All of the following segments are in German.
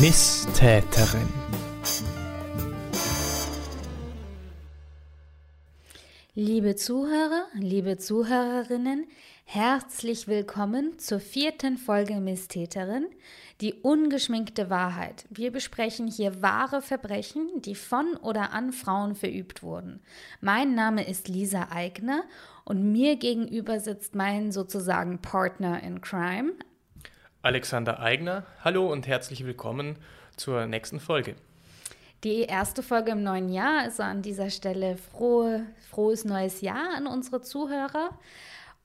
Misstäterin. Liebe Zuhörer, liebe Zuhörerinnen, herzlich willkommen zur vierten Folge Misstäterin, die ungeschminkte Wahrheit. Wir besprechen hier wahre Verbrechen, die von oder an Frauen verübt wurden. Mein Name ist Lisa Eigner und mir gegenüber sitzt mein sozusagen Partner in Crime, Alexander Eigner. Hallo und herzlich willkommen zur nächsten Folge. Die erste Folge im neuen Jahr, also an dieser Stelle frohe, frohes neues Jahr an unsere Zuhörer.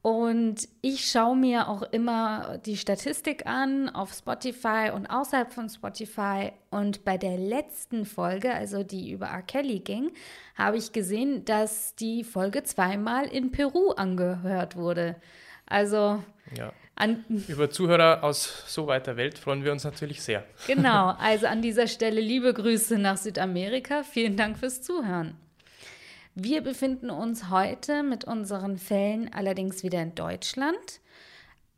Und ich schaue mir auch immer die Statistik an auf Spotify und außerhalb von Spotify. Und bei der letzten Folge, also die über R. Kelly ging, habe ich gesehen, dass die Folge zweimal in Peru angehört wurde. Also ja. An Über Zuhörer aus so weiter Welt freuen wir uns natürlich sehr. Genau, also an dieser Stelle liebe Grüße nach Südamerika. Vielen Dank fürs Zuhören. Wir befinden uns heute mit unseren Fällen allerdings wieder in Deutschland.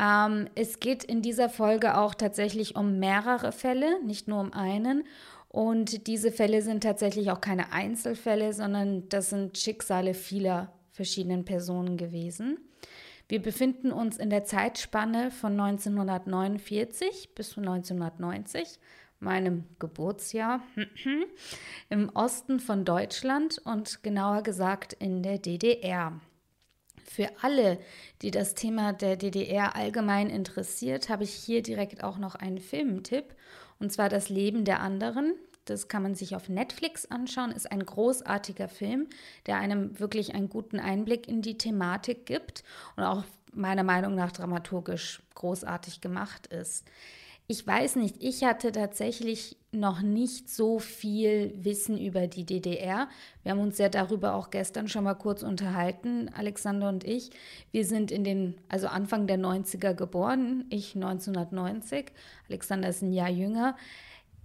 Ähm, es geht in dieser Folge auch tatsächlich um mehrere Fälle, nicht nur um einen. Und diese Fälle sind tatsächlich auch keine Einzelfälle, sondern das sind Schicksale vieler verschiedenen Personen gewesen. Wir befinden uns in der Zeitspanne von 1949 bis 1990, meinem Geburtsjahr, im Osten von Deutschland und genauer gesagt in der DDR. Für alle, die das Thema der DDR allgemein interessiert, habe ich hier direkt auch noch einen Filmtipp, und zwar Das Leben der anderen. Das kann man sich auf Netflix anschauen, ist ein großartiger Film, der einem wirklich einen guten Einblick in die Thematik gibt und auch meiner Meinung nach dramaturgisch großartig gemacht ist. Ich weiß nicht, ich hatte tatsächlich noch nicht so viel Wissen über die DDR. Wir haben uns ja darüber auch gestern schon mal kurz unterhalten, Alexander und ich. Wir sind in den, also Anfang der 90er geboren, ich 1990, Alexander ist ein Jahr jünger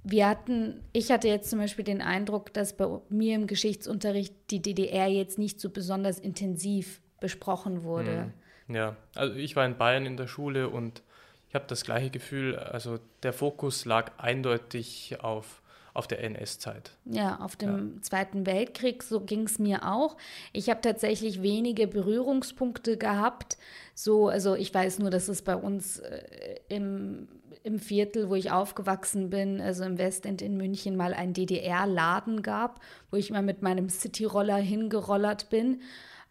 wir hatten, ich hatte jetzt zum Beispiel den Eindruck, dass bei mir im Geschichtsunterricht die DDR jetzt nicht so besonders intensiv besprochen wurde. Hm. Ja, also ich war in Bayern in der Schule und ich habe das gleiche Gefühl, also der Fokus lag eindeutig auf auf der NS-Zeit. Ja, auf dem ja. Zweiten Weltkrieg, so ging es mir auch. Ich habe tatsächlich wenige Berührungspunkte gehabt. So, also ich weiß nur, dass es bei uns äh, im, im Viertel, wo ich aufgewachsen bin, also im Westend in München, mal einen DDR-Laden gab, wo ich mal mit meinem Cityroller hingerollert bin.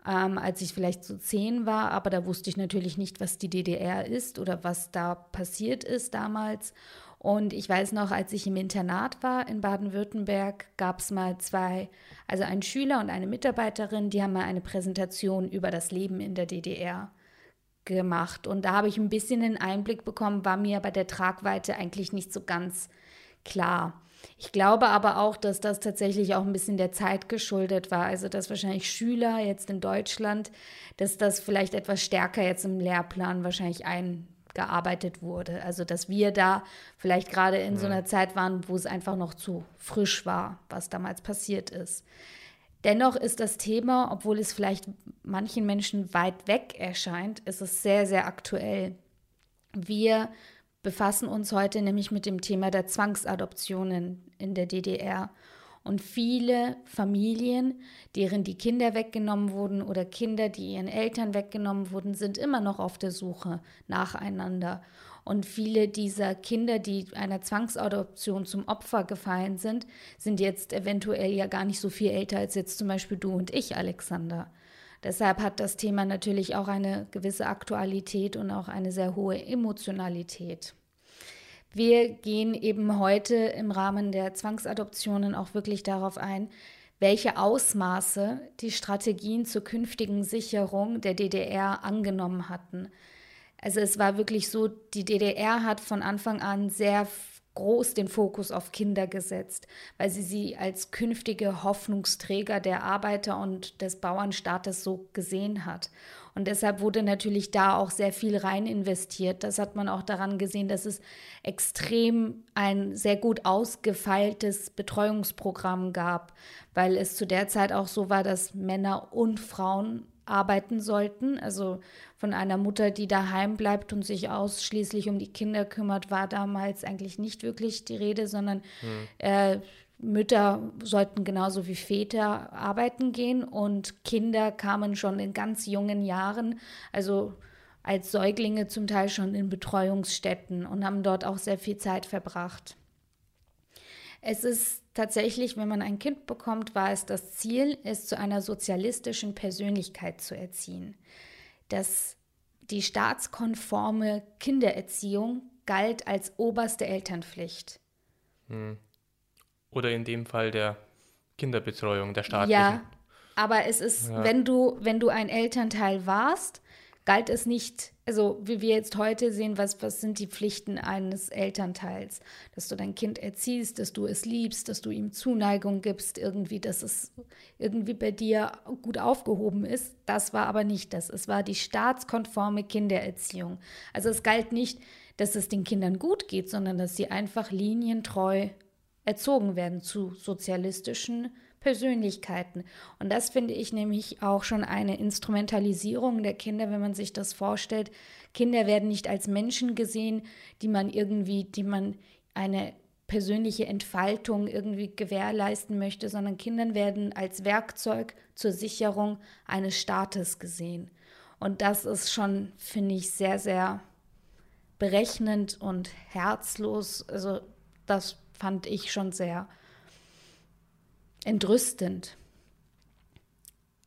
Ähm, als ich vielleicht so zehn war, aber da wusste ich natürlich nicht, was die DDR ist oder was da passiert ist damals. Und ich weiß noch, als ich im Internat war in Baden-Württemberg, gab es mal zwei, also ein Schüler und eine Mitarbeiterin, die haben mal eine Präsentation über das Leben in der DDR gemacht. Und da habe ich ein bisschen einen Einblick bekommen, war mir bei der Tragweite eigentlich nicht so ganz klar. Ich glaube aber auch, dass das tatsächlich auch ein bisschen der Zeit geschuldet war. Also, dass wahrscheinlich Schüler jetzt in Deutschland, dass das vielleicht etwas stärker jetzt im Lehrplan wahrscheinlich ein, gearbeitet wurde. Also dass wir da vielleicht gerade in ja. so einer Zeit waren, wo es einfach noch zu frisch war, was damals passiert ist. Dennoch ist das Thema, obwohl es vielleicht manchen Menschen weit weg erscheint, ist es sehr, sehr aktuell. Wir befassen uns heute nämlich mit dem Thema der Zwangsadoptionen in der DDR und viele Familien, deren die Kinder weggenommen wurden oder Kinder, die ihren Eltern weggenommen wurden, sind immer noch auf der Suche nacheinander. Und viele dieser Kinder, die einer Zwangsadoption zum Opfer gefallen sind, sind jetzt eventuell ja gar nicht so viel älter als jetzt zum Beispiel du und ich, Alexander. Deshalb hat das Thema natürlich auch eine gewisse Aktualität und auch eine sehr hohe Emotionalität. Wir gehen eben heute im Rahmen der Zwangsadoptionen auch wirklich darauf ein, welche Ausmaße die Strategien zur künftigen Sicherung der DDR angenommen hatten. Also es war wirklich so, die DDR hat von Anfang an sehr groß den Fokus auf Kinder gesetzt, weil sie sie als künftige Hoffnungsträger der Arbeiter und des Bauernstaates so gesehen hat. Und deshalb wurde natürlich da auch sehr viel rein investiert. Das hat man auch daran gesehen, dass es extrem ein sehr gut ausgefeiltes Betreuungsprogramm gab, weil es zu der Zeit auch so war, dass Männer und Frauen arbeiten sollten. Also von einer Mutter, die daheim bleibt und sich ausschließlich um die Kinder kümmert, war damals eigentlich nicht wirklich die Rede, sondern hm. äh, Mütter sollten genauso wie Väter arbeiten gehen und Kinder kamen schon in ganz jungen Jahren, also als Säuglinge zum Teil schon in Betreuungsstätten und haben dort auch sehr viel Zeit verbracht. Es ist tatsächlich, wenn man ein Kind bekommt, war es das Ziel, es zu einer sozialistischen Persönlichkeit zu erziehen. Das, die staatskonforme Kindererziehung galt als oberste Elternpflicht. Hm. Oder in dem Fall der Kinderbetreuung, der staatlichen. Ja, aber es ist, ja. wenn du, wenn du ein Elternteil warst, galt es nicht, also wie wir jetzt heute sehen, was, was sind die Pflichten eines Elternteils? Dass du dein Kind erziehst, dass du es liebst, dass du ihm Zuneigung gibst, irgendwie, dass es irgendwie bei dir gut aufgehoben ist. Das war aber nicht das. Es war die staatskonforme Kindererziehung. Also es galt nicht, dass es den Kindern gut geht, sondern dass sie einfach linientreu erzogen werden zu sozialistischen Persönlichkeiten. Und das finde ich nämlich auch schon eine Instrumentalisierung der Kinder, wenn man sich das vorstellt. Kinder werden nicht als Menschen gesehen, die man irgendwie, die man eine persönliche Entfaltung irgendwie gewährleisten möchte, sondern Kinder werden als Werkzeug zur Sicherung eines Staates gesehen. Und das ist schon, finde ich, sehr, sehr berechnend und herzlos. Also das fand ich schon sehr entrüstend.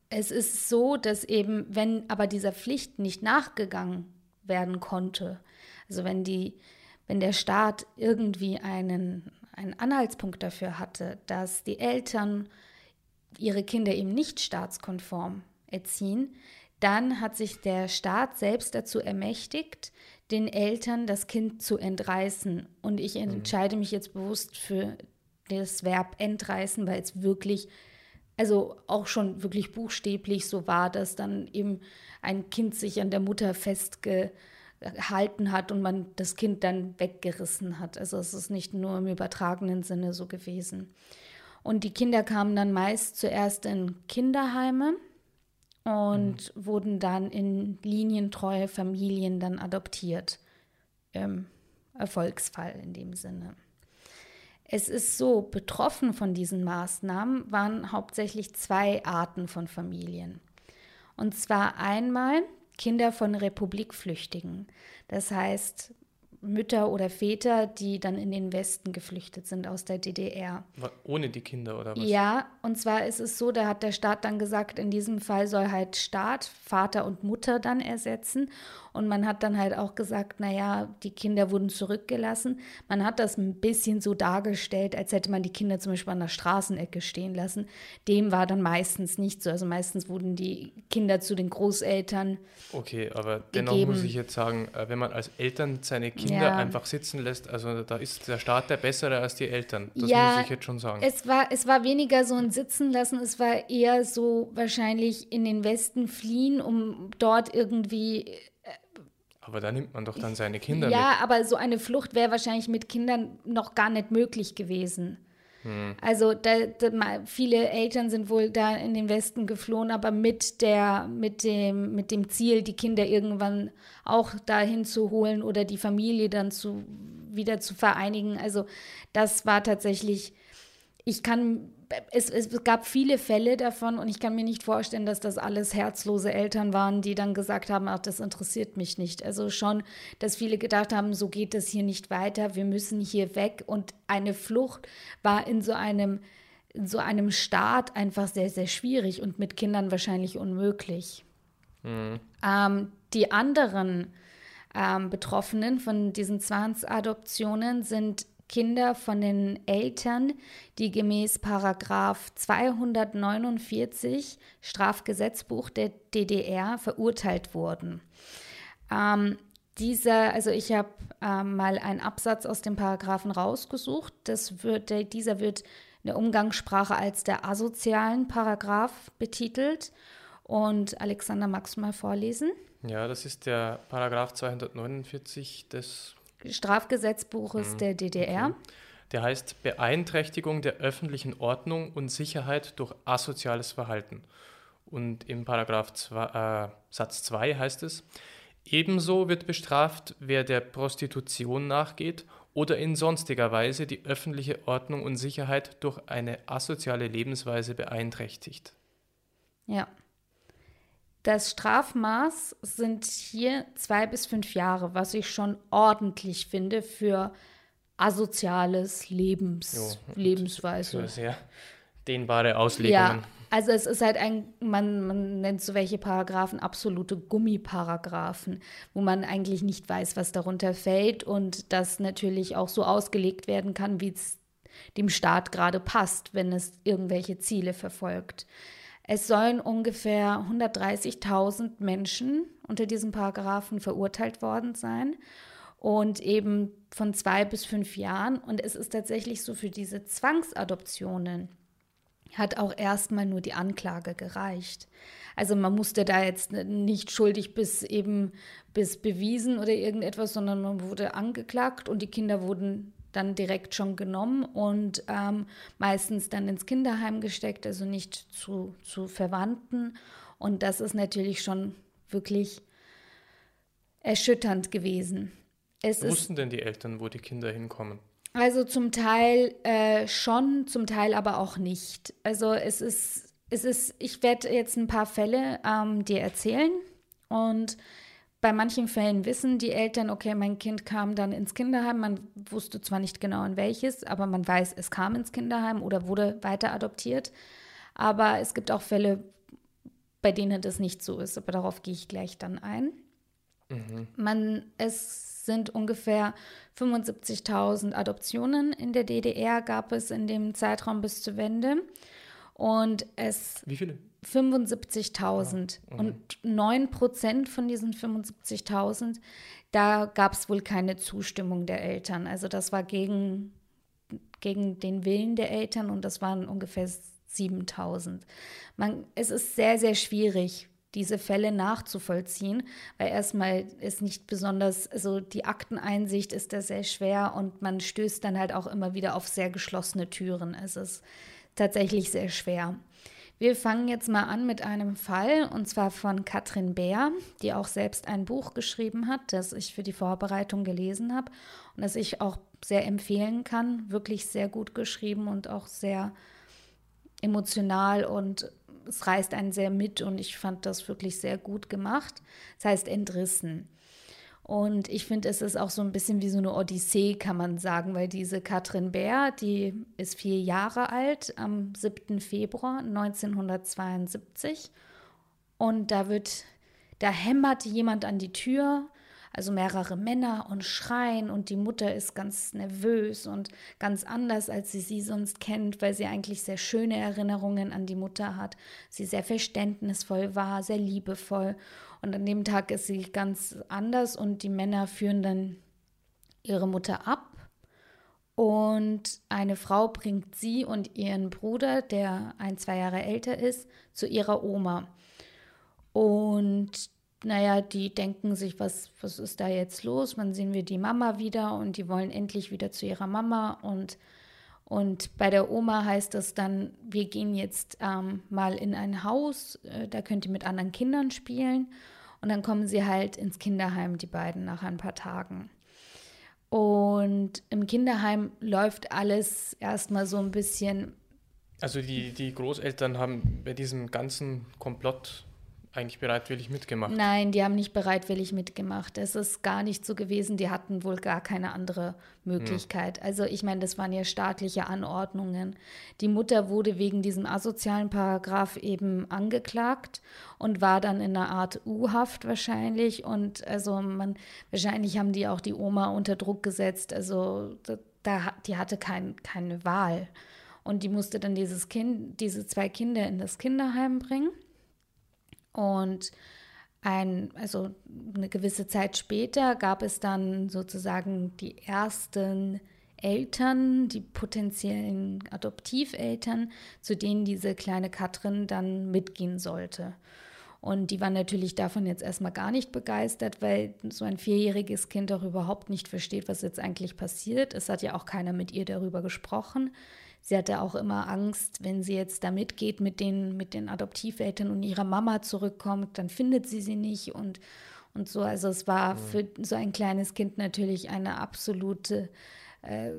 Es ist so, dass eben, wenn aber dieser Pflicht nicht nachgegangen werden konnte, also wenn die, wenn der Staat irgendwie einen, einen Anhaltspunkt dafür hatte, dass die Eltern ihre Kinder eben nicht staatskonform erziehen, dann hat sich der Staat selbst dazu ermächtigt, den Eltern das Kind zu entreißen. Und ich mhm. entscheide mich jetzt bewusst für das Verb entreißen, weil es wirklich, also auch schon wirklich buchstäblich so war, dass dann eben ein Kind sich an der Mutter festgehalten hat und man das Kind dann weggerissen hat. Also es ist nicht nur im übertragenen Sinne so gewesen. Und die Kinder kamen dann meist zuerst in Kinderheime und mhm. wurden dann in linientreue Familien dann adoptiert. Ähm, Erfolgsfall in dem Sinne. Es ist so, betroffen von diesen Maßnahmen waren hauptsächlich zwei Arten von Familien. Und zwar einmal Kinder von Republikflüchtigen. Das heißt, Mütter oder Väter, die dann in den Westen geflüchtet sind aus der DDR. Ohne die Kinder oder was? Ja, und zwar ist es so, da hat der Staat dann gesagt, in diesem Fall soll halt Staat, Vater und Mutter dann ersetzen. Und man hat dann halt auch gesagt, naja, die Kinder wurden zurückgelassen. Man hat das ein bisschen so dargestellt, als hätte man die Kinder zum Beispiel an der Straßenecke stehen lassen. Dem war dann meistens nicht so. Also meistens wurden die Kinder zu den Großeltern. Okay, aber dennoch gegeben. muss ich jetzt sagen, äh, wenn man als Eltern seine Kinder ja. einfach sitzen lässt, also da ist der Staat der bessere als die Eltern. Das ja, muss ich jetzt schon sagen. Es war, es war weniger so ein Sitzen lassen, es war eher so wahrscheinlich in den Westen fliehen, um dort irgendwie aber da nimmt man doch dann seine Kinder ja, mit. Ja, aber so eine Flucht wäre wahrscheinlich mit Kindern noch gar nicht möglich gewesen. Hm. Also da, da, viele Eltern sind wohl da in den Westen geflohen, aber mit der, mit dem, mit dem Ziel, die Kinder irgendwann auch dahin zu holen oder die Familie dann zu wieder zu vereinigen. Also das war tatsächlich, ich kann es, es gab viele Fälle davon und ich kann mir nicht vorstellen, dass das alles herzlose Eltern waren, die dann gesagt haben, ach, das interessiert mich nicht. Also schon, dass viele gedacht haben, so geht es hier nicht weiter, wir müssen hier weg. Und eine Flucht war in so einem, in so einem Staat einfach sehr, sehr schwierig und mit Kindern wahrscheinlich unmöglich. Mhm. Ähm, die anderen ähm, Betroffenen von diesen Zwangsadoptionen sind Kinder von den Eltern, die gemäß Paragraph 249 Strafgesetzbuch der DDR verurteilt wurden. Ähm, dieser, also ich habe ähm, mal einen Absatz aus dem Paragraphen rausgesucht. Das wird, der, dieser wird in der Umgangssprache als der asozialen Paragraph betitelt. Und Alexander, magst du mal vorlesen? Ja, das ist der Paragraph 249 des Strafgesetzbuches mhm. der DDR. Okay. Der heißt Beeinträchtigung der öffentlichen Ordnung und Sicherheit durch asoziales Verhalten. Und im Paragraph zwei, äh, Satz 2 heißt es, ebenso wird bestraft, wer der Prostitution nachgeht oder in sonstiger Weise die öffentliche Ordnung und Sicherheit durch eine asoziale Lebensweise beeinträchtigt. Ja. Das Strafmaß sind hier zwei bis fünf Jahre, was ich schon ordentlich finde für asoziales Lebens, jo, Lebensweise. Für sehr dehnbare Auslegungen. Ja, also es ist halt ein, man, man nennt so welche Paragraphen absolute Gummiparagraphen, wo man eigentlich nicht weiß, was darunter fällt und das natürlich auch so ausgelegt werden kann, wie es dem Staat gerade passt, wenn es irgendwelche Ziele verfolgt. Es sollen ungefähr 130.000 Menschen unter diesem Paragraphen verurteilt worden sein und eben von zwei bis fünf Jahren. Und es ist tatsächlich so für diese Zwangsadoptionen hat auch erstmal nur die Anklage gereicht. Also man musste da jetzt nicht schuldig bis eben bis bewiesen oder irgendetwas, sondern man wurde angeklagt und die Kinder wurden dann direkt schon genommen und ähm, meistens dann ins Kinderheim gesteckt, also nicht zu, zu Verwandten. Und das ist natürlich schon wirklich erschütternd gewesen. Es Wussten ist, denn die Eltern, wo die Kinder hinkommen? Also zum Teil äh, schon, zum Teil aber auch nicht. Also es ist, es ist, ich werde jetzt ein paar Fälle ähm, dir erzählen und bei manchen Fällen wissen die Eltern, okay, mein Kind kam dann ins Kinderheim. Man wusste zwar nicht genau in welches, aber man weiß, es kam ins Kinderheim oder wurde weiter adoptiert. Aber es gibt auch Fälle, bei denen das nicht so ist. Aber darauf gehe ich gleich dann ein. Mhm. Man, es sind ungefähr 75.000 Adoptionen in der DDR gab es in dem Zeitraum bis zur Wende. Und es. Wie viele? 75.000. Ah, und 9 Prozent von diesen 75.000, da gab es wohl keine Zustimmung der Eltern. Also das war gegen, gegen den Willen der Eltern und das waren ungefähr 7.000. Es ist sehr, sehr schwierig, diese Fälle nachzuvollziehen, weil erstmal ist nicht besonders, also die Akteneinsicht ist da sehr schwer und man stößt dann halt auch immer wieder auf sehr geschlossene Türen. Es ist tatsächlich sehr schwer. Wir fangen jetzt mal an mit einem Fall und zwar von Katrin Bär, die auch selbst ein Buch geschrieben hat, das ich für die Vorbereitung gelesen habe und das ich auch sehr empfehlen kann. Wirklich sehr gut geschrieben und auch sehr emotional und es reißt einen sehr mit und ich fand das wirklich sehr gut gemacht. Das heißt Entrissen. Und ich finde, es ist auch so ein bisschen wie so eine Odyssee, kann man sagen, weil diese Katrin Bär, die ist vier Jahre alt, am 7. Februar 1972. Und da wird, da hämmert jemand an die Tür also mehrere Männer und schreien und die Mutter ist ganz nervös und ganz anders, als sie sie sonst kennt, weil sie eigentlich sehr schöne Erinnerungen an die Mutter hat. Sie sehr verständnisvoll war, sehr liebevoll und an dem Tag ist sie ganz anders und die Männer führen dann ihre Mutter ab und eine Frau bringt sie und ihren Bruder, der ein, zwei Jahre älter ist, zu ihrer Oma. Und naja, die denken sich, was, was ist da jetzt los? Wann sehen wir die Mama wieder? Und die wollen endlich wieder zu ihrer Mama. Und, und bei der Oma heißt das dann, wir gehen jetzt ähm, mal in ein Haus, äh, da könnt ihr mit anderen Kindern spielen. Und dann kommen sie halt ins Kinderheim, die beiden, nach ein paar Tagen. Und im Kinderheim läuft alles erstmal so ein bisschen. Also die, die Großeltern haben bei diesem ganzen Komplott eigentlich bereitwillig mitgemacht? Nein, die haben nicht bereitwillig mitgemacht. Es ist gar nicht so gewesen. Die hatten wohl gar keine andere Möglichkeit. Ja. Also ich meine, das waren ja staatliche Anordnungen. Die Mutter wurde wegen diesem asozialen Paragraph eben angeklagt und war dann in einer Art U-Haft wahrscheinlich. Und also man, wahrscheinlich haben die auch die Oma unter Druck gesetzt. Also da, die hatte kein, keine Wahl. Und die musste dann dieses Kind, diese zwei Kinder in das Kinderheim bringen. Und ein, also eine gewisse Zeit später gab es dann sozusagen die ersten Eltern, die potenziellen Adoptiveltern, zu denen diese kleine Katrin dann mitgehen sollte. Und die waren natürlich davon jetzt erstmal gar nicht begeistert, weil so ein vierjähriges Kind auch überhaupt nicht versteht, was jetzt eigentlich passiert. Es hat ja auch keiner mit ihr darüber gesprochen. Sie hatte auch immer Angst, wenn sie jetzt da mitgeht mit den, mit den Adoptiveltern und ihrer Mama zurückkommt, dann findet sie sie nicht und, und so. Also es war mhm. für so ein kleines Kind natürlich eine absolute äh,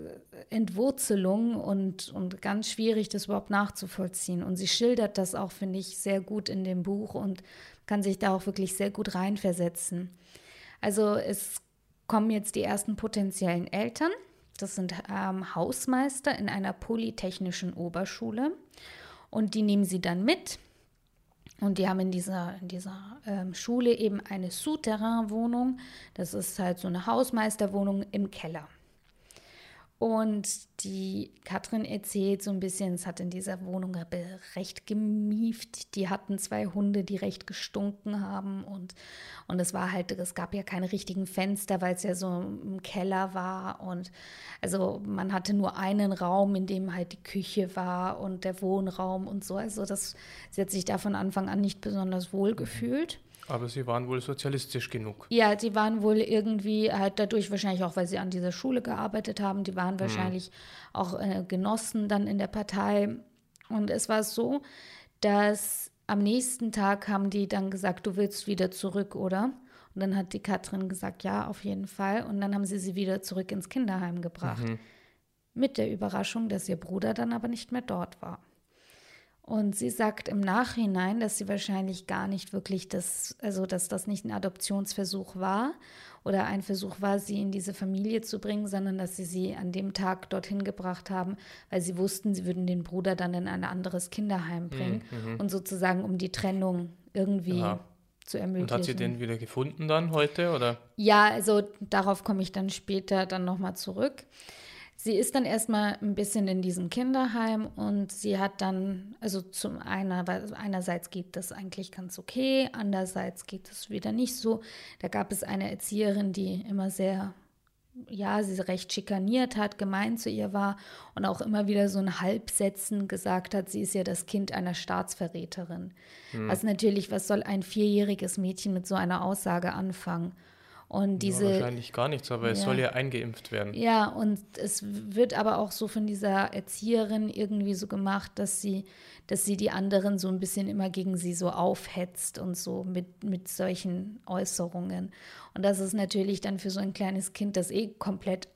Entwurzelung und, und ganz schwierig, das überhaupt nachzuvollziehen. Und sie schildert das auch, finde ich, sehr gut in dem Buch und kann sich da auch wirklich sehr gut reinversetzen. Also es kommen jetzt die ersten potenziellen Eltern. Das sind ähm, Hausmeister in einer polytechnischen Oberschule. Und die nehmen sie dann mit. Und die haben in dieser, in dieser ähm, Schule eben eine Souterrain-Wohnung. Das ist halt so eine Hausmeisterwohnung im Keller. Und die Katrin erzählt so ein bisschen, es hat in dieser Wohnung recht gemieft. Die hatten zwei Hunde, die recht gestunken haben. Und, und es war halt, es gab ja keine richtigen Fenster, weil es ja so im Keller war. Und also man hatte nur einen Raum, in dem halt die Küche war und der Wohnraum und so. Also das, sie hat sich da von Anfang an nicht besonders wohl gefühlt. Aber sie waren wohl sozialistisch genug. Ja, sie waren wohl irgendwie halt dadurch wahrscheinlich auch, weil sie an dieser Schule gearbeitet haben. Die waren hm. wahrscheinlich mhm. auch äh, Genossen dann in der Partei. Und es war so, dass am nächsten Tag haben die dann gesagt, du willst wieder zurück, oder? Und dann hat die Katrin gesagt, ja, auf jeden Fall. Und dann haben sie sie wieder zurück ins Kinderheim gebracht. Mhm. Mit der Überraschung, dass ihr Bruder dann aber nicht mehr dort war. Und sie sagt im Nachhinein, dass sie wahrscheinlich gar nicht wirklich das, also dass das nicht ein Adoptionsversuch war oder ein Versuch war, sie in diese Familie zu bringen, sondern dass sie sie an dem Tag dorthin gebracht haben, weil sie wussten, sie würden den Bruder dann in ein anderes Kinderheim mhm, bringen mhm. und sozusagen um die Trennung irgendwie Aha. zu ermöglichen. Und hat sie den wieder gefunden dann heute oder? Ja, also darauf komme ich dann später dann nochmal zurück. Sie ist dann erstmal ein bisschen in diesem Kinderheim und sie hat dann, also zum einer, einerseits geht das eigentlich ganz okay, andererseits geht es wieder nicht so. Da gab es eine Erzieherin, die immer sehr, ja, sie recht schikaniert hat, gemein zu ihr war und auch immer wieder so ein Halbsätzen gesagt hat, sie ist ja das Kind einer Staatsverräterin. Hm. Also natürlich, was soll ein vierjähriges Mädchen mit so einer Aussage anfangen? Und diese, ja, wahrscheinlich gar nichts, aber ja, es soll ja eingeimpft werden. Ja, und es wird aber auch so von dieser Erzieherin irgendwie so gemacht, dass sie, dass sie die anderen so ein bisschen immer gegen sie so aufhetzt und so mit, mit solchen Äußerungen. Und das ist natürlich dann für so ein kleines Kind, das eh komplett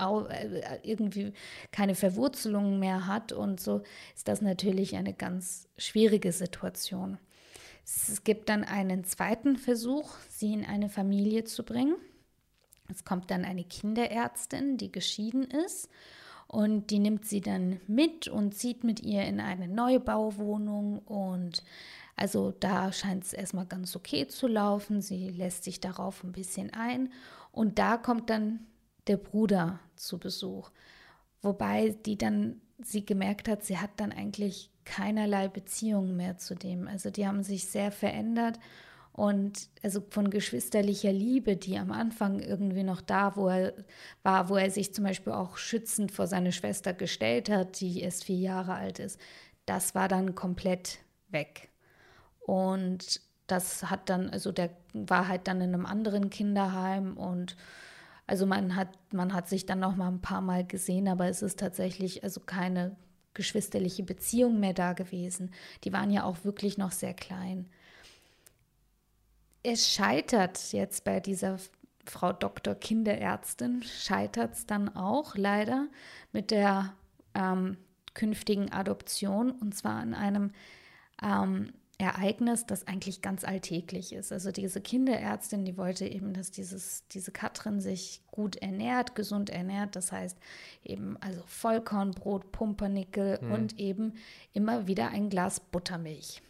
äh, irgendwie keine Verwurzelungen mehr hat und so, ist das natürlich eine ganz schwierige Situation. Es gibt dann einen zweiten Versuch, sie in eine Familie zu bringen. Es kommt dann eine Kinderärztin, die geschieden ist und die nimmt sie dann mit und zieht mit ihr in eine Neubauwohnung und also da scheint es erstmal ganz okay zu laufen. Sie lässt sich darauf ein bisschen ein und da kommt dann der Bruder zu Besuch, wobei die dann sie gemerkt hat, sie hat dann eigentlich keinerlei Beziehung mehr zu dem. Also die haben sich sehr verändert und also von geschwisterlicher Liebe, die am Anfang irgendwie noch da, wo er war, wo er sich zum Beispiel auch schützend vor seine Schwester gestellt hat, die erst vier Jahre alt ist, das war dann komplett weg. Und das hat dann, also der war halt dann in einem anderen Kinderheim und also man hat, man hat sich dann noch mal ein paar Mal gesehen, aber es ist tatsächlich also keine geschwisterliche Beziehung mehr da gewesen. Die waren ja auch wirklich noch sehr klein. Es scheitert jetzt bei dieser Frau Dr. Kinderärztin, scheitert es dann auch leider mit der ähm, künftigen Adoption und zwar an einem ähm, Ereignis, das eigentlich ganz alltäglich ist. Also diese Kinderärztin, die wollte eben, dass dieses, diese Katrin sich gut ernährt, gesund ernährt. Das heißt eben also Vollkornbrot, Pumpernickel mhm. und eben immer wieder ein Glas Buttermilch.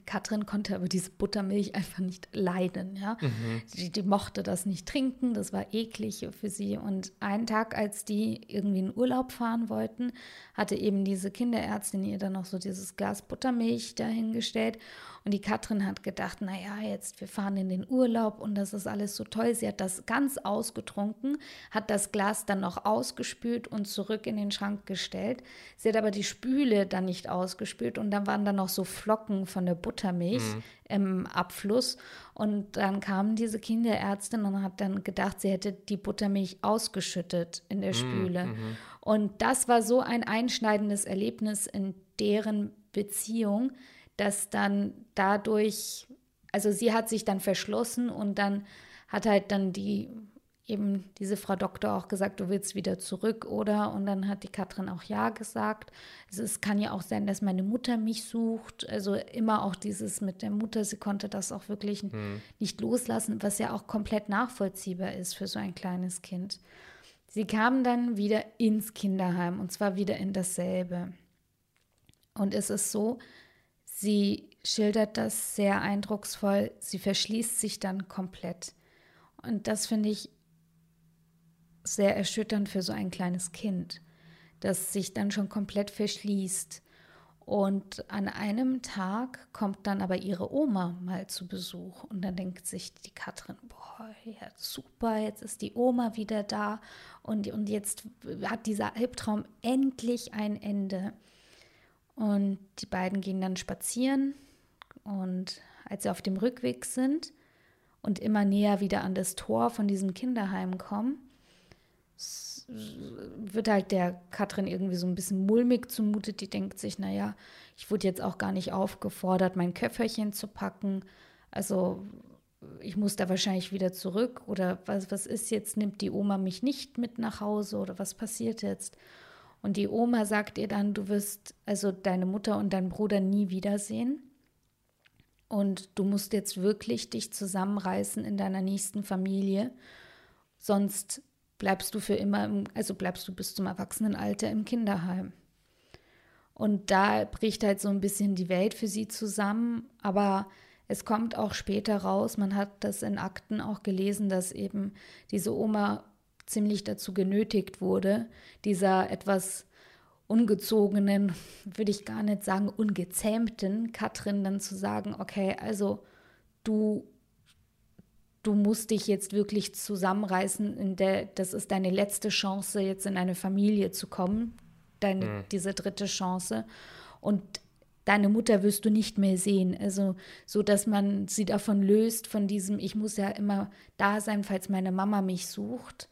Katrin konnte aber diese Buttermilch einfach nicht leiden. Ja? Mhm. Die, die, mochte das nicht trinken, das war eklig für sie. Und einen Tag, als die irgendwie in Urlaub fahren wollten, hatte eben diese Kinderärztin ihr dann noch so dieses Glas Buttermilch dahingestellt. Und die Katrin hat gedacht, naja, jetzt wir fahren in den Urlaub und das ist alles so toll. Sie hat das ganz ausgetrunken, hat das Glas dann noch ausgespült und zurück in den Schrank gestellt. Sie hat aber die Spüle dann nicht ausgespült und dann waren da noch so Flocken von der Buttermilch mhm. im Abfluss. Und dann kam diese Kinderärztin und hat dann gedacht, sie hätte die Buttermilch ausgeschüttet in der mhm, Spüle. Mhm. Und das war so ein einschneidendes Erlebnis in deren Beziehung, dass dann dadurch, also sie hat sich dann verschlossen und dann hat halt dann die eben diese Frau Doktor auch gesagt, du willst wieder zurück, oder? Und dann hat die Katrin auch ja gesagt. Also es kann ja auch sein, dass meine Mutter mich sucht. Also immer auch dieses mit der Mutter, sie konnte das auch wirklich hm. nicht loslassen, was ja auch komplett nachvollziehbar ist für so ein kleines Kind. Sie kam dann wieder ins Kinderheim und zwar wieder in dasselbe. Und es ist so, sie schildert das sehr eindrucksvoll, sie verschließt sich dann komplett. Und das finde ich sehr erschütternd für so ein kleines Kind, das sich dann schon komplett verschließt. Und an einem Tag kommt dann aber ihre Oma mal zu Besuch und dann denkt sich die Katrin, boah, ja, super, jetzt ist die Oma wieder da und, und jetzt hat dieser Albtraum endlich ein Ende. Und die beiden gehen dann spazieren und als sie auf dem Rückweg sind und immer näher wieder an das Tor von diesem Kinderheim kommen, wird halt der Katrin irgendwie so ein bisschen mulmig zumute. Die denkt sich, naja, ich wurde jetzt auch gar nicht aufgefordert, mein Köfferchen zu packen. Also ich muss da wahrscheinlich wieder zurück. Oder was, was ist jetzt? Nimmt die Oma mich nicht mit nach Hause? Oder was passiert jetzt? Und die Oma sagt ihr dann, du wirst also deine Mutter und deinen Bruder nie wiedersehen. Und du musst jetzt wirklich dich zusammenreißen in deiner nächsten Familie. Sonst bleibst du für immer, im, also bleibst du bis zum Erwachsenenalter im Kinderheim. Und da bricht halt so ein bisschen die Welt für sie zusammen, aber es kommt auch später raus, man hat das in Akten auch gelesen, dass eben diese Oma ziemlich dazu genötigt wurde, dieser etwas ungezogenen, würde ich gar nicht sagen, ungezähmten Katrin dann zu sagen, okay, also du du musst dich jetzt wirklich zusammenreißen, in der, das ist deine letzte Chance, jetzt in eine Familie zu kommen, deine, mhm. diese dritte Chance. Und deine Mutter wirst du nicht mehr sehen. Also, so dass man sie davon löst, von diesem, ich muss ja immer da sein, falls meine Mama mich sucht.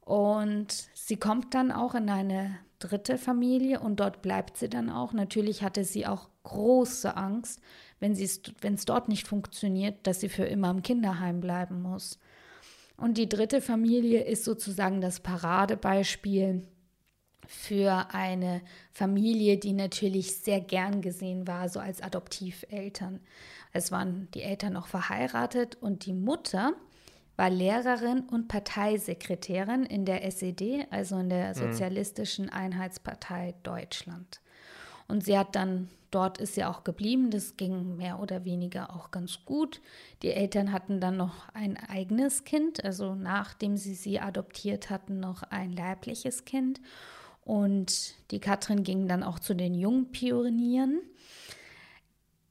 Und sie kommt dann auch in eine dritte Familie und dort bleibt sie dann auch. Natürlich hatte sie auch große Angst, wenn es dort nicht funktioniert, dass sie für immer im Kinderheim bleiben muss. Und die dritte Familie ist sozusagen das Paradebeispiel für eine Familie, die natürlich sehr gern gesehen war, so als Adoptiveltern. Es waren die Eltern noch verheiratet und die Mutter war Lehrerin und Parteisekretärin in der SED, also in der mhm. Sozialistischen Einheitspartei Deutschland. Und sie hat dann, dort ist sie auch geblieben, das ging mehr oder weniger auch ganz gut. Die Eltern hatten dann noch ein eigenes Kind, also nachdem sie sie adoptiert hatten, noch ein leibliches Kind. Und die Katrin ging dann auch zu den Jungpionieren.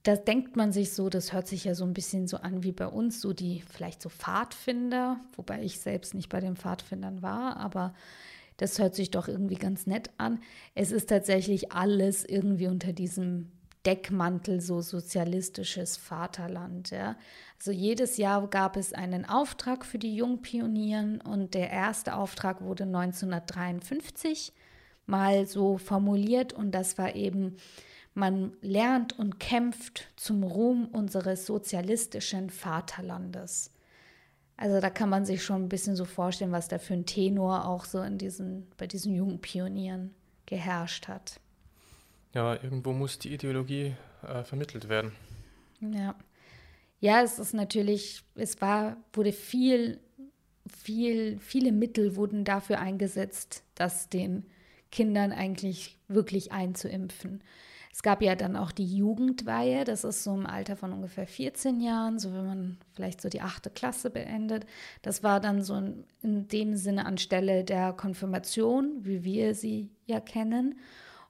Das denkt man sich so, das hört sich ja so ein bisschen so an wie bei uns, so die vielleicht so Pfadfinder, wobei ich selbst nicht bei den Pfadfindern war, aber das hört sich doch irgendwie ganz nett an. Es ist tatsächlich alles irgendwie unter diesem Deckmantel so sozialistisches Vaterland. Ja. Also jedes Jahr gab es einen Auftrag für die Jungpionieren und der erste Auftrag wurde 1953 mal so formuliert und das war eben, man lernt und kämpft zum Ruhm unseres sozialistischen Vaterlandes. Also da kann man sich schon ein bisschen so vorstellen, was da für ein Tenor auch so in diesen, bei diesen jungen Pionieren geherrscht hat. Ja, irgendwo muss die Ideologie äh, vermittelt werden. Ja. Ja, es ist natürlich, es war, wurde viel, viel, viele Mittel wurden dafür eingesetzt, das den Kindern eigentlich wirklich einzuimpfen. Es gab ja dann auch die Jugendweihe, das ist so im Alter von ungefähr 14 Jahren, so wenn man vielleicht so die achte Klasse beendet. Das war dann so in, in dem Sinne anstelle der Konfirmation, wie wir sie ja kennen.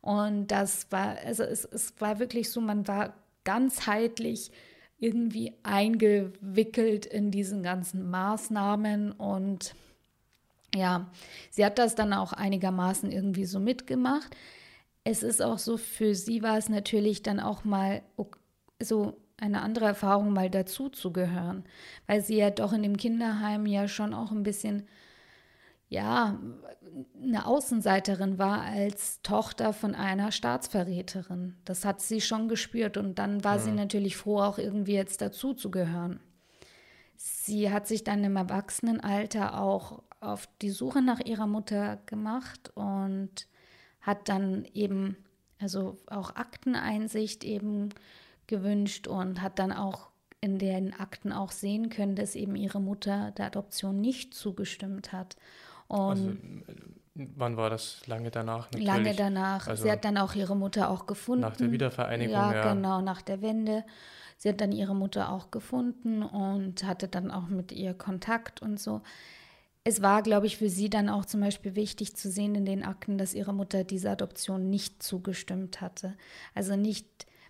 Und das war, also es, es war wirklich so, man war ganzheitlich irgendwie eingewickelt in diesen ganzen Maßnahmen und ja, sie hat das dann auch einigermaßen irgendwie so mitgemacht es ist auch so, für sie war es natürlich dann auch mal so eine andere Erfahrung, mal dazu zu gehören, weil sie ja doch in dem Kinderheim ja schon auch ein bisschen ja, eine Außenseiterin war als Tochter von einer Staatsverräterin. Das hat sie schon gespürt und dann war mhm. sie natürlich froh, auch irgendwie jetzt dazu zu gehören. Sie hat sich dann im Erwachsenenalter auch auf die Suche nach ihrer Mutter gemacht und hat dann eben, also auch Akteneinsicht eben gewünscht und hat dann auch in den Akten auch sehen können, dass eben ihre Mutter der Adoption nicht zugestimmt hat. Und also, wann war das? Lange danach? Natürlich. Lange danach. Also sie hat dann auch ihre Mutter auch gefunden. Nach der Wiedervereinigung, ja. Ja, genau, nach der Wende. Sie hat dann ihre Mutter auch gefunden und hatte dann auch mit ihr Kontakt und so. Es war, glaube ich, für sie dann auch zum Beispiel wichtig zu sehen in den Akten, dass ihre Mutter dieser Adoption nicht zugestimmt hatte. Also nicht,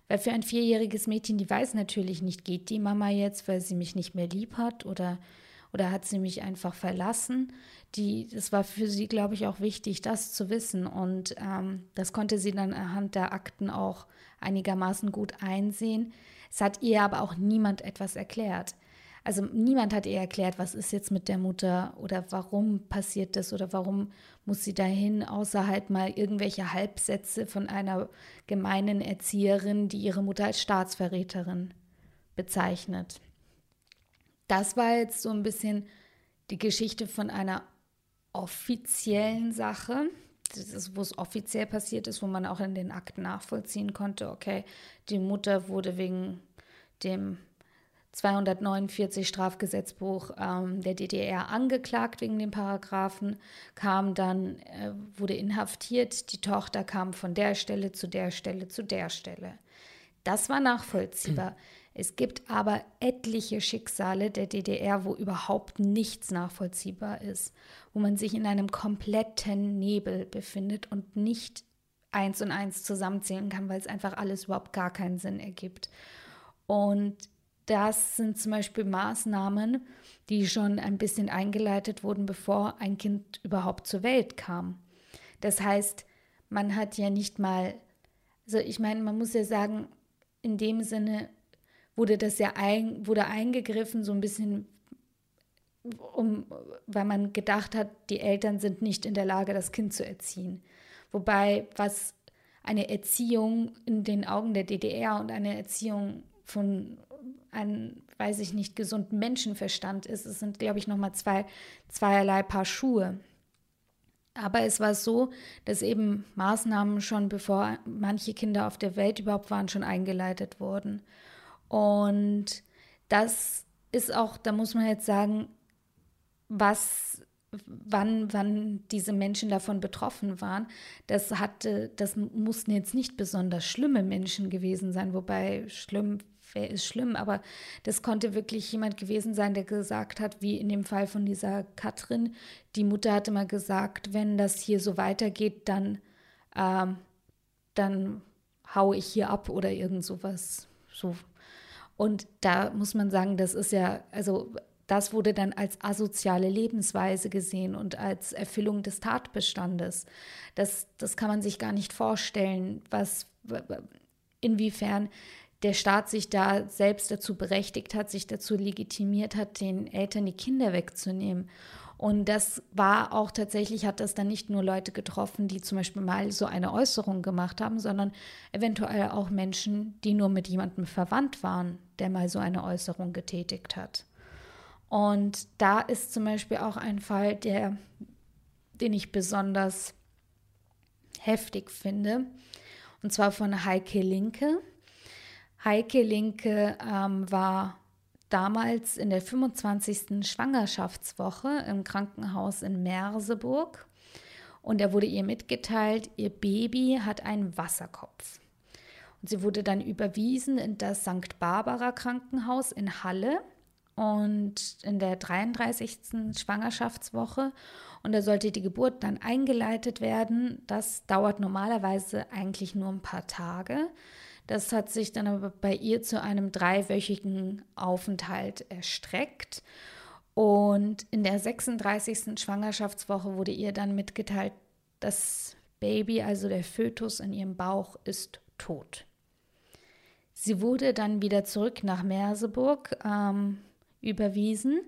weil für ein vierjähriges Mädchen, die weiß natürlich nicht, geht die Mama jetzt, weil sie mich nicht mehr lieb hat oder oder hat sie mich einfach verlassen? Die, das war für sie, glaube ich, auch wichtig, das zu wissen. Und ähm, das konnte sie dann anhand der Akten auch einigermaßen gut einsehen. Es hat ihr aber auch niemand etwas erklärt. Also niemand hat ihr erklärt, was ist jetzt mit der Mutter oder warum passiert das oder warum muss sie dahin, außer halt mal irgendwelche Halbsätze von einer gemeinen Erzieherin, die ihre Mutter als Staatsverräterin bezeichnet. Das war jetzt so ein bisschen die Geschichte von einer offiziellen Sache, wo es offiziell passiert ist, wo man auch in den Akten nachvollziehen konnte, okay, die Mutter wurde wegen dem 249 Strafgesetzbuch ähm, der DDR angeklagt wegen den Paragraphen, kam dann, äh, wurde inhaftiert, die Tochter kam von der Stelle zu der Stelle zu der Stelle. Das war nachvollziehbar. Es gibt aber etliche Schicksale der DDR, wo überhaupt nichts nachvollziehbar ist, wo man sich in einem kompletten Nebel befindet und nicht eins und eins zusammenzählen kann, weil es einfach alles überhaupt gar keinen Sinn ergibt. Und das sind zum Beispiel Maßnahmen, die schon ein bisschen eingeleitet wurden, bevor ein Kind überhaupt zur Welt kam. Das heißt, man hat ja nicht mal, also ich meine, man muss ja sagen, in dem Sinne, wurde das ja ein, wurde eingegriffen, so ein bisschen, um, weil man gedacht hat, die Eltern sind nicht in der Lage, das Kind zu erziehen. Wobei, was eine Erziehung in den Augen der DDR und eine Erziehung von einem, weiß ich nicht, gesunden Menschenverstand ist, es sind, glaube ich, nochmal zwei, zweierlei Paar Schuhe. Aber es war so, dass eben Maßnahmen schon bevor manche Kinder auf der Welt überhaupt waren, schon eingeleitet wurden. Und das ist auch, da muss man jetzt sagen, was, wann, wann diese Menschen davon betroffen waren. Das hatte, das mussten jetzt nicht besonders schlimme Menschen gewesen sein, wobei schlimm wer ist schlimm, aber das konnte wirklich jemand gewesen sein, der gesagt hat, wie in dem Fall von dieser Katrin, die Mutter hatte mal gesagt, wenn das hier so weitergeht, dann, ähm, dann haue ich hier ab oder irgend sowas. So und da muss man sagen, das ist ja, also das wurde dann als asoziale Lebensweise gesehen und als Erfüllung des Tatbestandes. Das, das kann man sich gar nicht vorstellen, was, inwiefern der Staat sich da selbst dazu berechtigt hat, sich dazu legitimiert hat, den Eltern die Kinder wegzunehmen. Und das war auch tatsächlich, hat das dann nicht nur Leute getroffen, die zum Beispiel mal so eine Äußerung gemacht haben, sondern eventuell auch Menschen, die nur mit jemandem verwandt waren, der mal so eine Äußerung getätigt hat. Und da ist zum Beispiel auch ein Fall, der, den ich besonders heftig finde, und zwar von Heike Linke. Heike Linke ähm, war damals in der 25. Schwangerschaftswoche im Krankenhaus in Merseburg. Und da wurde ihr mitgeteilt, ihr Baby hat einen Wasserkopf. Und sie wurde dann überwiesen in das St. Barbara Krankenhaus in Halle und in der 33. Schwangerschaftswoche. Und da sollte die Geburt dann eingeleitet werden. Das dauert normalerweise eigentlich nur ein paar Tage. Das hat sich dann aber bei ihr zu einem dreiwöchigen Aufenthalt erstreckt. Und in der 36. Schwangerschaftswoche wurde ihr dann mitgeteilt, das Baby, also der Fötus in ihrem Bauch, ist tot. Sie wurde dann wieder zurück nach Merseburg ähm, überwiesen,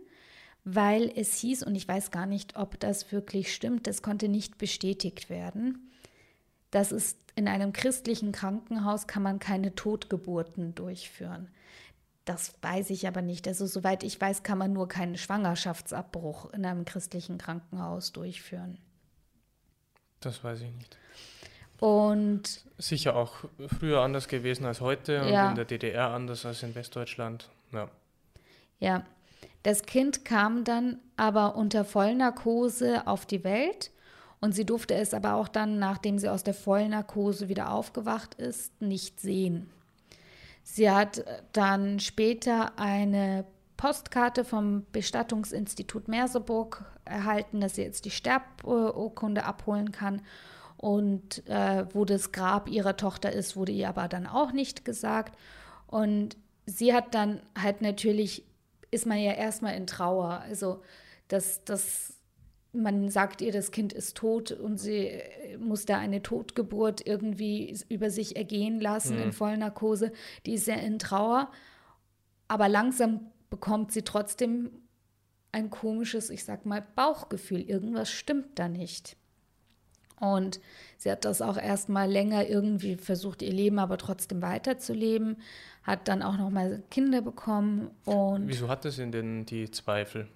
weil es hieß, und ich weiß gar nicht, ob das wirklich stimmt, das konnte nicht bestätigt werden, dass es in einem christlichen Krankenhaus kann man keine Totgeburten durchführen. Das weiß ich aber nicht. Also soweit ich weiß, kann man nur keinen Schwangerschaftsabbruch in einem christlichen Krankenhaus durchführen. Das weiß ich nicht. Und sicher auch früher anders gewesen als heute und ja. in der DDR anders als in Westdeutschland. Ja. Ja, das Kind kam dann aber unter Vollnarkose auf die Welt und sie durfte es aber auch dann, nachdem sie aus der Vollnarkose wieder aufgewacht ist, nicht sehen. Sie hat dann später eine Postkarte vom Bestattungsinstitut Merseburg erhalten, dass sie jetzt die Sterburkunde abholen kann. Und äh, wo das Grab ihrer Tochter ist, wurde ihr aber dann auch nicht gesagt. Und sie hat dann halt natürlich, ist man ja erstmal in Trauer. Also, dass das, man sagt ihr, das Kind ist tot und sie muss da eine Totgeburt irgendwie über sich ergehen lassen mhm. in Vollnarkose. Die ist sehr in Trauer. Aber langsam bekommt sie trotzdem ein komisches, ich sag mal, Bauchgefühl. Irgendwas stimmt da nicht. Und sie hat das auch erstmal länger irgendwie versucht, ihr Leben aber trotzdem weiterzuleben, hat dann auch noch mal Kinder bekommen. Und Wieso hatte sie denn die Zweifel?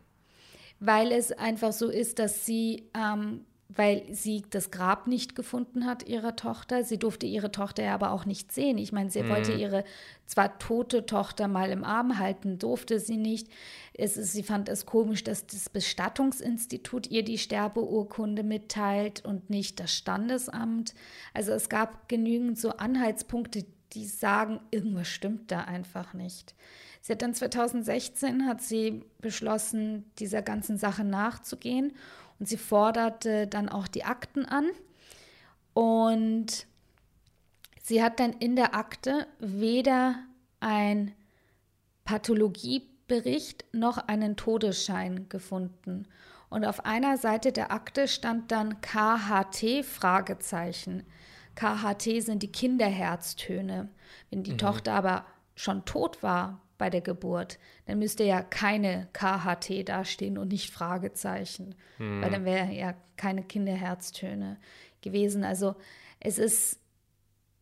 Weil es einfach so ist, dass sie ähm, weil sie das Grab nicht gefunden hat ihrer Tochter. Sie durfte ihre Tochter ja aber auch nicht sehen. Ich meine, sie mhm. wollte ihre zwar tote Tochter mal im Arm halten, durfte sie nicht. Es ist, sie fand es komisch, dass das Bestattungsinstitut ihr die Sterbeurkunde mitteilt und nicht das Standesamt. Also es gab genügend so Anhaltspunkte, die sagen, irgendwas stimmt da einfach nicht. Sie hat dann 2016 hat sie beschlossen, dieser ganzen Sache nachzugehen und sie forderte dann auch die Akten an. Und sie hat dann in der Akte weder ein Pathologiebericht noch einen Todesschein gefunden. Und auf einer Seite der Akte stand dann KHT Fragezeichen. KHT sind die Kinderherztöne. Wenn die mhm. Tochter aber schon tot war, bei der Geburt, dann müsste ja keine KHT dastehen und nicht Fragezeichen, hm. weil dann wäre ja keine Kinderherztöne gewesen. Also es ist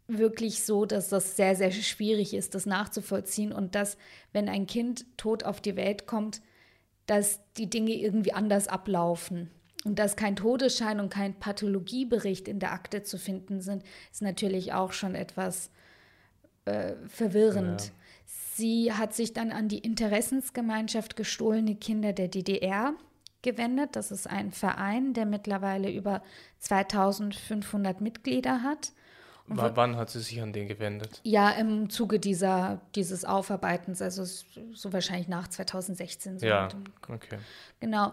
wirklich so, dass das sehr, sehr schwierig ist, das nachzuvollziehen und dass, wenn ein Kind tot auf die Welt kommt, dass die Dinge irgendwie anders ablaufen. Und dass kein Todesschein und kein Pathologiebericht in der Akte zu finden sind, ist natürlich auch schon etwas äh, verwirrend. Ja. Sie hat sich dann an die Interessensgemeinschaft gestohlene Kinder der DDR gewendet. Das ist ein Verein, der mittlerweile über 2500 Mitglieder hat. Und wann hat sie sich an den gewendet? Ja, im Zuge dieser, dieses Aufarbeitens, also so wahrscheinlich nach 2016. So ja, okay. Genau.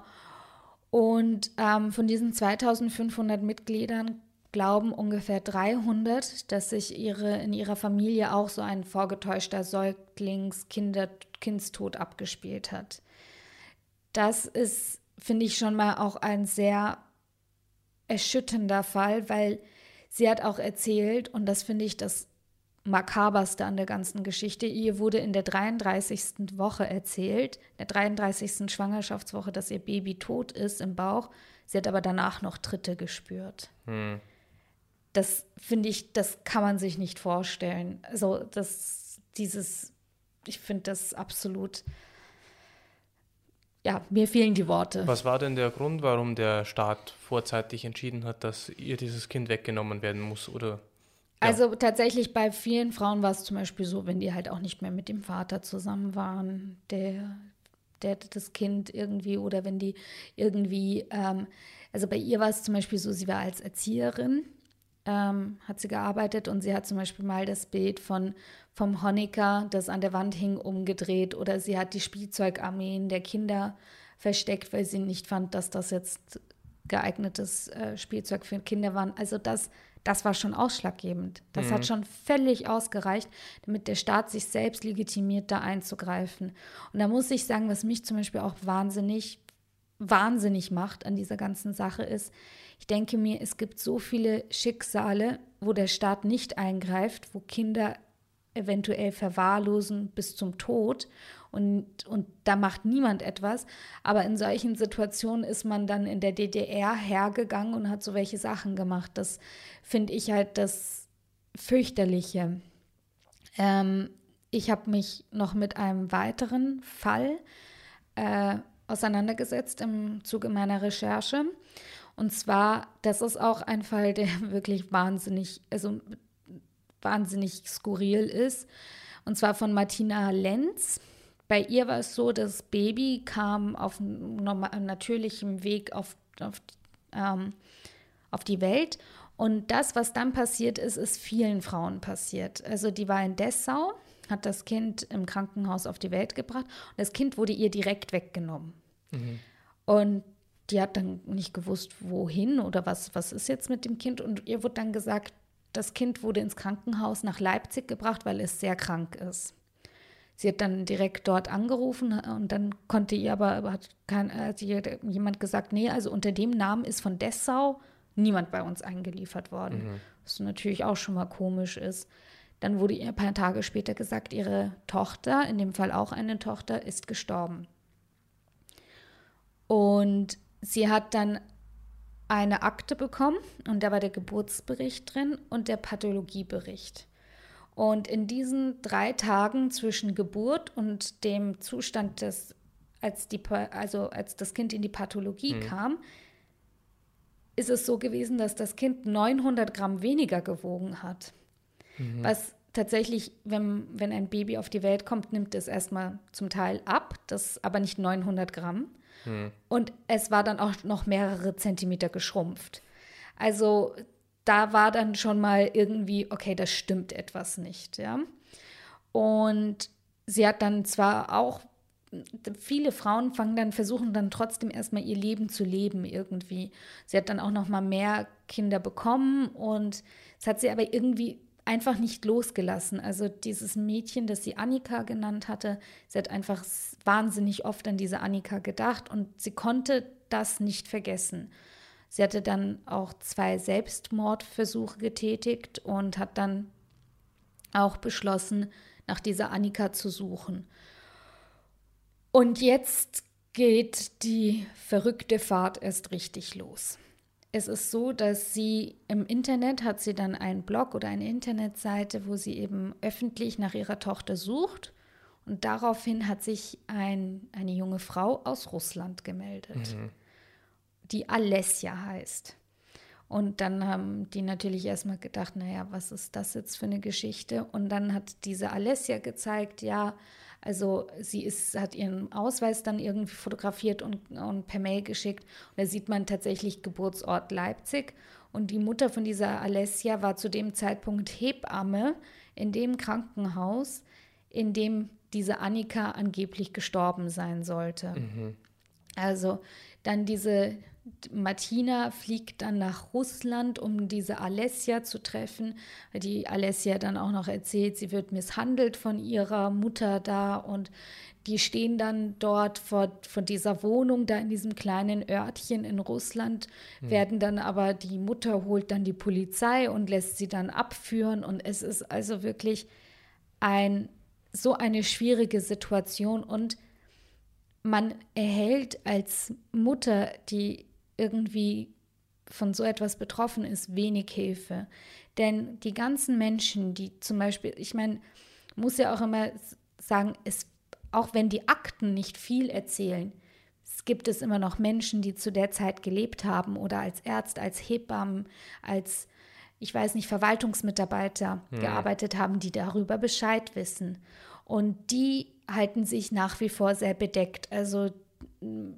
Und ähm, von diesen 2500 Mitgliedern glauben ungefähr 300, dass sich ihre, in ihrer Familie auch so ein vorgetäuschter Säuglings-Kindstod abgespielt hat. Das ist, finde ich, schon mal auch ein sehr erschütternder Fall, weil sie hat auch erzählt, und das finde ich das makaberste an der ganzen Geschichte, ihr wurde in der 33. Woche erzählt, der 33. Schwangerschaftswoche, dass ihr Baby tot ist im Bauch. Sie hat aber danach noch Tritte gespürt. Hm das finde ich, das kann man sich nicht vorstellen. Also das, dieses, ich finde das absolut, ja, mir fehlen die Worte. Was war denn der Grund, warum der Staat vorzeitig entschieden hat, dass ihr dieses Kind weggenommen werden muss? Oder ja. Also tatsächlich bei vielen Frauen war es zum Beispiel so, wenn die halt auch nicht mehr mit dem Vater zusammen waren, der, der das Kind irgendwie oder wenn die irgendwie, ähm, also bei ihr war es zum Beispiel so, sie war als Erzieherin ähm, hat sie gearbeitet und sie hat zum Beispiel mal das Bild von, vom Honecker, das an der Wand hing, umgedreht oder sie hat die Spielzeugarmeen der Kinder versteckt, weil sie nicht fand, dass das jetzt geeignetes äh, Spielzeug für Kinder war. Also das, das war schon ausschlaggebend. Das mhm. hat schon völlig ausgereicht, damit der Staat sich selbst legitimiert, da einzugreifen. Und da muss ich sagen, was mich zum Beispiel auch wahnsinnig, wahnsinnig macht an dieser ganzen Sache ist, ich denke mir, es gibt so viele Schicksale, wo der Staat nicht eingreift, wo Kinder eventuell verwahrlosen bis zum Tod und, und da macht niemand etwas. Aber in solchen Situationen ist man dann in der DDR hergegangen und hat so welche Sachen gemacht. Das finde ich halt das fürchterliche. Ähm, ich habe mich noch mit einem weiteren Fall äh, auseinandergesetzt im Zuge meiner Recherche. Und zwar, das ist auch ein Fall, der wirklich wahnsinnig, also wahnsinnig skurril ist. Und zwar von Martina Lenz. Bei ihr war es so, das Baby kam auf natürlichem Weg auf, auf, ähm, auf die Welt und das, was dann passiert ist, ist vielen Frauen passiert. Also die war in Dessau, hat das Kind im Krankenhaus auf die Welt gebracht und das Kind wurde ihr direkt weggenommen. Mhm. Und die hat dann nicht gewusst, wohin oder was, was ist jetzt mit dem Kind. Und ihr wurde dann gesagt, das Kind wurde ins Krankenhaus nach Leipzig gebracht, weil es sehr krank ist. Sie hat dann direkt dort angerufen und dann konnte ihr aber, hat kein, hat jemand gesagt, nee, also unter dem Namen ist von Dessau niemand bei uns eingeliefert worden. Mhm. Was natürlich auch schon mal komisch ist. Dann wurde ihr ein paar Tage später gesagt, ihre Tochter, in dem Fall auch eine Tochter, ist gestorben. Und sie hat dann eine Akte bekommen und da war der Geburtsbericht drin und der Pathologiebericht. Und in diesen drei Tagen zwischen Geburt und dem Zustand des, als, die, also als das Kind in die Pathologie mhm. kam, ist es so gewesen, dass das Kind 900 Gramm weniger gewogen hat. Mhm. Was tatsächlich, wenn, wenn ein Baby auf die Welt kommt, nimmt es erstmal zum Teil ab, das aber nicht 900 Gramm. Mhm. Und es war dann auch noch mehrere Zentimeter geschrumpft. Also da war dann schon mal irgendwie, okay, das stimmt etwas nicht, ja. Und sie hat dann zwar auch viele Frauen fangen dann, versuchen dann trotzdem erstmal ihr Leben zu leben irgendwie. Sie hat dann auch noch mal mehr Kinder bekommen und es hat sie aber irgendwie einfach nicht losgelassen. Also dieses Mädchen, das sie Annika genannt hatte, sie hat einfach wahnsinnig oft an diese Annika gedacht und sie konnte das nicht vergessen. Sie hatte dann auch zwei Selbstmordversuche getätigt und hat dann auch beschlossen, nach dieser Annika zu suchen. Und jetzt geht die verrückte Fahrt erst richtig los. Es ist so, dass sie im Internet hat sie dann einen Blog oder eine Internetseite, wo sie eben öffentlich nach ihrer Tochter sucht. Und daraufhin hat sich ein, eine junge Frau aus Russland gemeldet, mhm. die Alessia heißt. Und dann haben die natürlich erstmal gedacht, naja, was ist das jetzt für eine Geschichte? Und dann hat diese Alessia gezeigt, ja, also sie ist, hat ihren Ausweis dann irgendwie fotografiert und, und per Mail geschickt. Und da sieht man tatsächlich Geburtsort Leipzig. Und die Mutter von dieser Alessia war zu dem Zeitpunkt Hebamme in dem Krankenhaus, in dem diese Annika angeblich gestorben sein sollte. Mhm. Also dann diese Martina fliegt dann nach Russland, um diese Alessia zu treffen. Die Alessia dann auch noch erzählt, sie wird misshandelt von ihrer Mutter da und die stehen dann dort vor, vor dieser Wohnung, da in diesem kleinen Örtchen in Russland, mhm. werden dann aber, die Mutter holt dann die Polizei und lässt sie dann abführen. Und es ist also wirklich ein, so eine schwierige Situation und man erhält als Mutter, die irgendwie von so etwas betroffen ist, wenig Hilfe. Denn die ganzen Menschen, die zum Beispiel, ich meine, muss ja auch immer sagen, es, auch wenn die Akten nicht viel erzählen, es gibt es immer noch Menschen, die zu der Zeit gelebt haben oder als Ärzte, als Hebammen, als, ich weiß nicht, Verwaltungsmitarbeiter ja. gearbeitet haben, die darüber Bescheid wissen. Und die halten sich nach wie vor sehr bedeckt. Also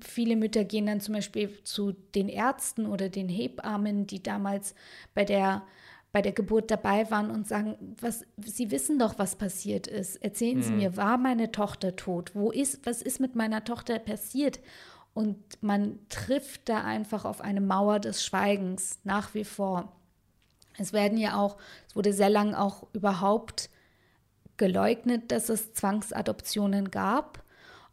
viele Mütter gehen dann zum Beispiel zu den Ärzten oder den Hebammen, die damals bei der, bei der Geburt dabei waren und sagen, was, Sie wissen doch, was passiert ist. Erzählen mhm. Sie mir, war meine Tochter tot? Wo ist, was ist mit meiner Tochter passiert? Und man trifft da einfach auf eine Mauer des Schweigens nach wie vor. Es werden ja auch, es wurde sehr lang auch überhaupt geleugnet, dass es Zwangsadoptionen gab,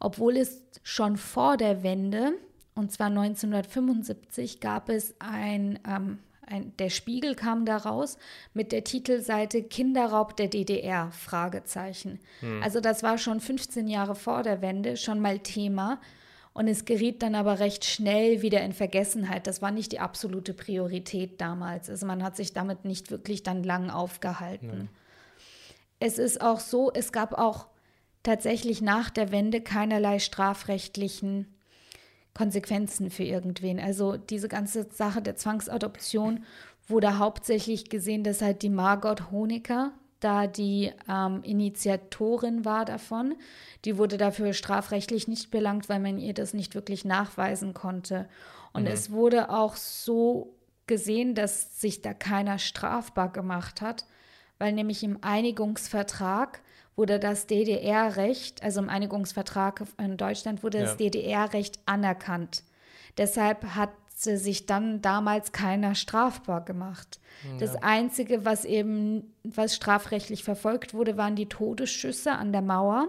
obwohl es schon vor der Wende, und zwar 1975, gab es ein, ähm, ein, der Spiegel kam da raus mit der Titelseite Kinderraub der DDR, Fragezeichen. Hm. Also das war schon 15 Jahre vor der Wende schon mal Thema. Und es geriet dann aber recht schnell wieder in Vergessenheit. Das war nicht die absolute Priorität damals. Also man hat sich damit nicht wirklich dann lang aufgehalten. Ja. Es ist auch so, es gab auch tatsächlich nach der Wende keinerlei strafrechtlichen Konsequenzen für irgendwen. Also diese ganze Sache der Zwangsadoption wurde hauptsächlich gesehen, dass halt die Margot Honecker da die ähm, Initiatorin war davon. Die wurde dafür strafrechtlich nicht belangt, weil man ihr das nicht wirklich nachweisen konnte. Und mhm. es wurde auch so gesehen, dass sich da keiner strafbar gemacht hat, weil nämlich im Einigungsvertrag wurde das DDR-Recht, also im Einigungsvertrag in Deutschland wurde ja. das DDR-Recht anerkannt. Deshalb hat sich dann damals keiner strafbar gemacht. Ja. Das Einzige, was eben, was strafrechtlich verfolgt wurde, waren die Todesschüsse an der Mauer,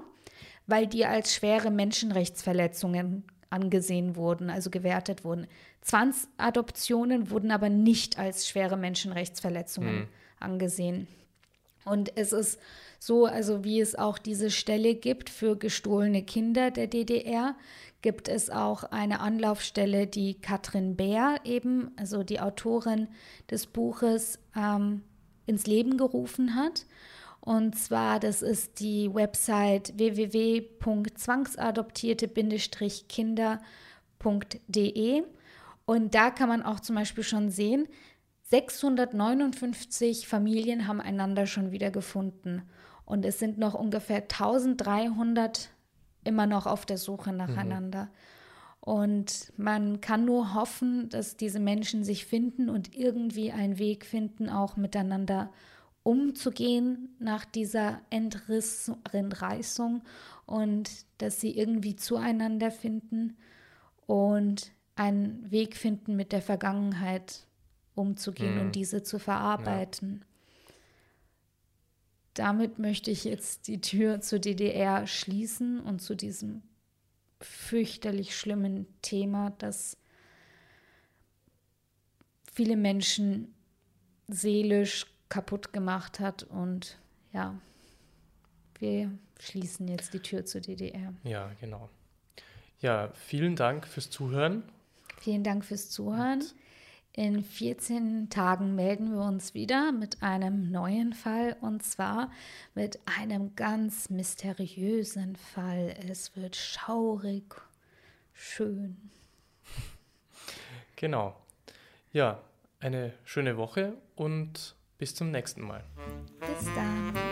weil die als schwere Menschenrechtsverletzungen angesehen wurden, also gewertet wurden. Zwangsadoptionen wurden aber nicht als schwere Menschenrechtsverletzungen mhm. angesehen. Und es ist so, also wie es auch diese Stelle gibt für gestohlene Kinder der DDR, gibt es auch eine Anlaufstelle, die Katrin Bär eben, also die Autorin des Buches, ähm, ins Leben gerufen hat. Und zwar, das ist die Website www.zwangsadoptierte-kinder.de. Und da kann man auch zum Beispiel schon sehen, 659 Familien haben einander schon wieder gefunden. Und es sind noch ungefähr 1300 immer noch auf der Suche nacheinander. Mhm. Und man kann nur hoffen, dass diese Menschen sich finden und irgendwie einen Weg finden, auch miteinander umzugehen nach dieser Entreißung und dass sie irgendwie zueinander finden und einen Weg finden, mit der Vergangenheit umzugehen mhm. und diese zu verarbeiten. Ja. Damit möchte ich jetzt die Tür zur DDR schließen und zu diesem fürchterlich schlimmen Thema, das viele Menschen seelisch kaputt gemacht hat. Und ja, wir schließen jetzt die Tür zur DDR. Ja, genau. Ja, vielen Dank fürs Zuhören. Vielen Dank fürs Zuhören. Und in 14 Tagen melden wir uns wieder mit einem neuen Fall und zwar mit einem ganz mysteriösen Fall. Es wird schaurig, schön. Genau. Ja, eine schöne Woche und bis zum nächsten Mal. Bis dann.